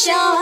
show.